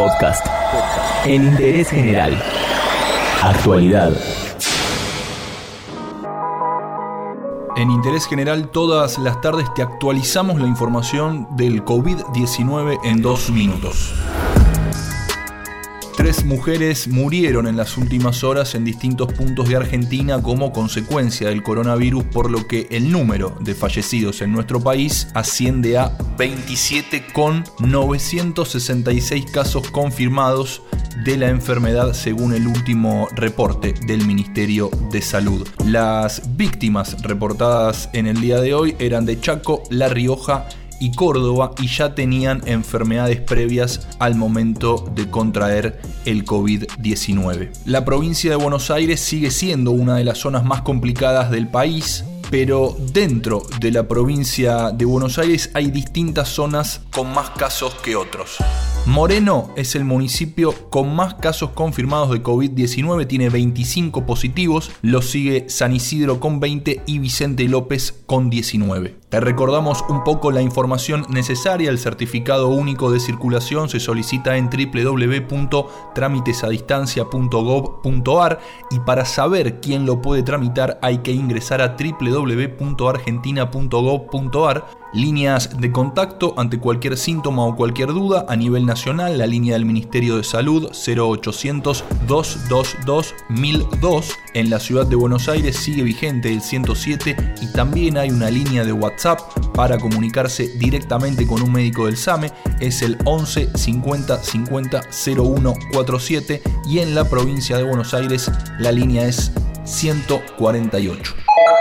Podcast. En interés general. Actualidad. En Interés General todas las tardes te actualizamos la información del COVID-19 en dos minutos. Tres mujeres murieron en las últimas horas en distintos puntos de Argentina como consecuencia del coronavirus, por lo que el número de fallecidos en nuestro país asciende a 27 con 966 casos confirmados de la enfermedad según el último reporte del Ministerio de Salud. Las víctimas reportadas en el día de hoy eran de Chaco, La Rioja y Córdoba y ya tenían enfermedades previas al momento de contraer el COVID-19. La provincia de Buenos Aires sigue siendo una de las zonas más complicadas del país, pero dentro de la provincia de Buenos Aires hay distintas zonas con más casos que otros. Moreno es el municipio con más casos confirmados de COVID-19, tiene 25 positivos, lo sigue San Isidro con 20 y Vicente López con 19. Te recordamos un poco la información necesaria, el certificado único de circulación se solicita en www.trámitesadistancia.gov.ar y para saber quién lo puede tramitar hay que ingresar a www.argentina.gov.ar Líneas de contacto ante cualquier síntoma o cualquier duda a nivel nacional, la línea del Ministerio de Salud 0800 222 1002. En la ciudad de Buenos Aires sigue vigente el 107 y también hay una línea de WhatsApp para comunicarse directamente con un médico del SAME, es el 11 50 50 0147 y en la provincia de Buenos Aires la línea es 148.